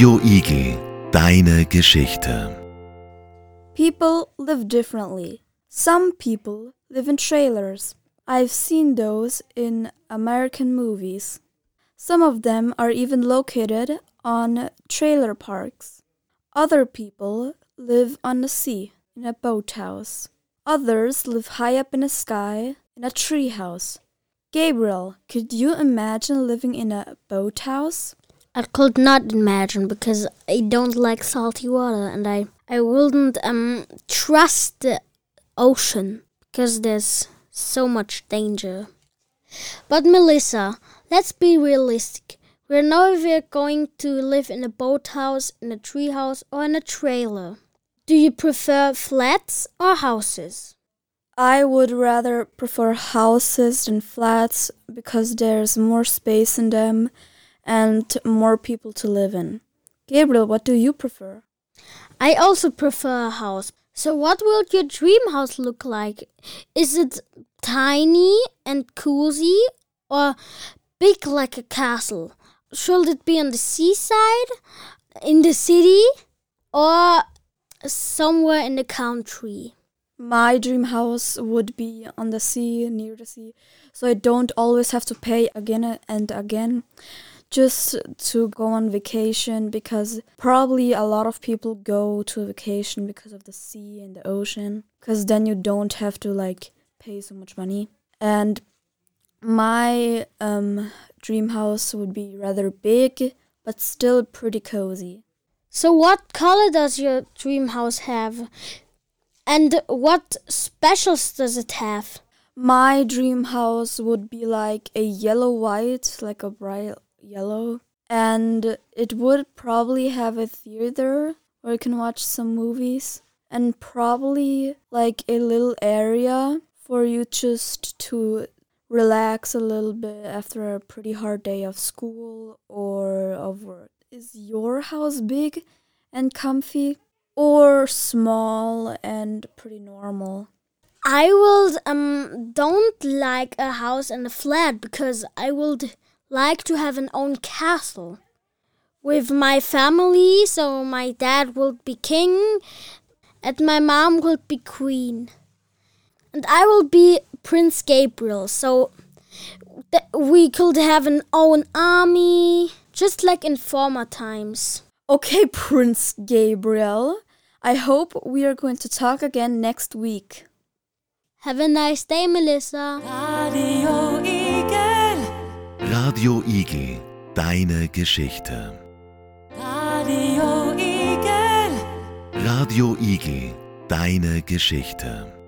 Radio Igel, deine Geschichte. People live differently. Some people live in trailers. I've seen those in American movies. Some of them are even located on trailer parks. Other people live on the sea in a boathouse. Others live high up in the sky in a treehouse. Gabriel, could you imagine living in a boathouse? I could not imagine because I don't like salty water and I, I wouldn't um trust the ocean because there's so much danger. But Melissa, let's be realistic. We're if we're going to live in a boathouse, in a treehouse, or in a trailer. Do you prefer flats or houses? I would rather prefer houses than flats because there's more space in them and more people to live in. Gabriel, what do you prefer? I also prefer a house. So, what will your dream house look like? Is it tiny and cozy or big like a castle? Should it be on the seaside, in the city, or somewhere in the country? My dream house would be on the sea, near the sea, so I don't always have to pay again and again just to go on vacation because probably a lot of people go to vacation because of the sea and the ocean because then you don't have to like pay so much money and my um, dream house would be rather big but still pretty cozy So, what color does your dream house have? And what specials does it have? my dream house would be like a yellow white like a bright yellow and it would probably have a theater where you can watch some movies and probably like a little area for you just to relax a little bit after a pretty hard day of school or of work. Is your house big and comfy or small and pretty normal? I will um don't like a house and a flat because I would like to have an own castle with my family. So my dad will be king, and my mom will be queen, and I will be Prince Gabriel. So that we could have an own army, just like in former times. Okay, Prince Gabriel. I hope we are going to talk again next week. Have a nice day, Melissa. Radio Igel, Radio Igel, deine Geschichte. Radio Igel. Radio Igel, deine Geschichte.